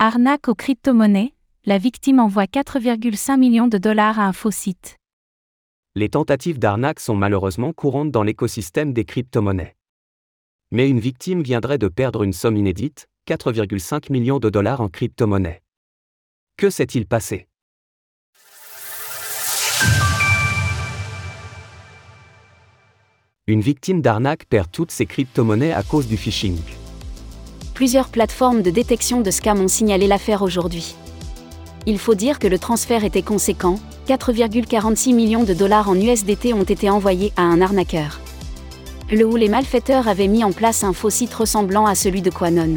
Arnaque aux crypto-monnaies, la victime envoie 4,5 millions de dollars à un faux site. Les tentatives d'arnaque sont malheureusement courantes dans l'écosystème des crypto-monnaies. Mais une victime viendrait de perdre une somme inédite, 4,5 millions de dollars en crypto-monnaies. Que s'est-il passé? Une victime d'arnaque perd toutes ses crypto-monnaies à cause du phishing. Plusieurs plateformes de détection de scam ont signalé l'affaire aujourd'hui. Il faut dire que le transfert était conséquent, 4,46 millions de dollars en USDT ont été envoyés à un arnaqueur. Le où les malfaiteurs avaient mis en place un faux site ressemblant à celui de Quanon.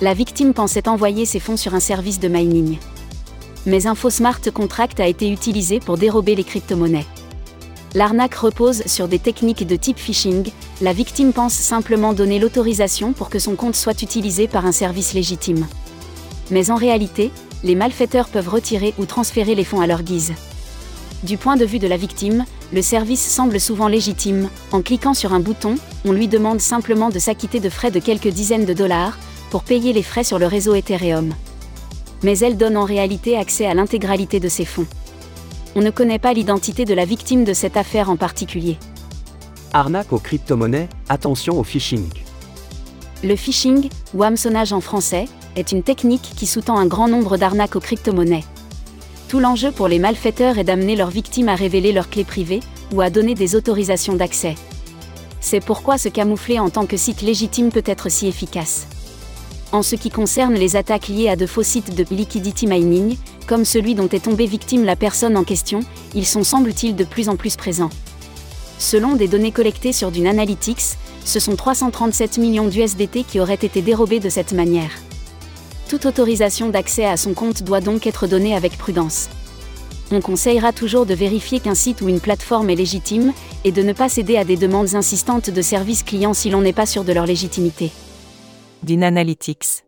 La victime pensait envoyer ses fonds sur un service de mining. Mais un faux smart contract a été utilisé pour dérober les crypto-monnaies. L'arnaque repose sur des techniques de type phishing, la victime pense simplement donner l'autorisation pour que son compte soit utilisé par un service légitime. Mais en réalité, les malfaiteurs peuvent retirer ou transférer les fonds à leur guise. Du point de vue de la victime, le service semble souvent légitime, en cliquant sur un bouton, on lui demande simplement de s'acquitter de frais de quelques dizaines de dollars, pour payer les frais sur le réseau Ethereum. Mais elle donne en réalité accès à l'intégralité de ses fonds on ne connaît pas l'identité de la victime de cette affaire en particulier. Arnaque aux crypto-monnaies, attention au phishing. Le phishing, ou hameçonnage en français, est une technique qui sous-tend un grand nombre d'arnaques aux crypto-monnaies. Tout l'enjeu pour les malfaiteurs est d'amener leurs victimes à révéler leurs clés privées, ou à donner des autorisations d'accès. C'est pourquoi se camoufler en tant que site légitime peut être si efficace. En ce qui concerne les attaques liées à de faux sites de liquidity mining, comme celui dont est tombée victime la personne en question, ils sont semble-t-il de plus en plus présents. Selon des données collectées sur Dune Analytics, ce sont 337 millions d'USDT qui auraient été dérobés de cette manière. Toute autorisation d'accès à son compte doit donc être donnée avec prudence. On conseillera toujours de vérifier qu'un site ou une plateforme est légitime, et de ne pas céder à des demandes insistantes de services clients si l'on n'est pas sûr de leur légitimité. Analytics.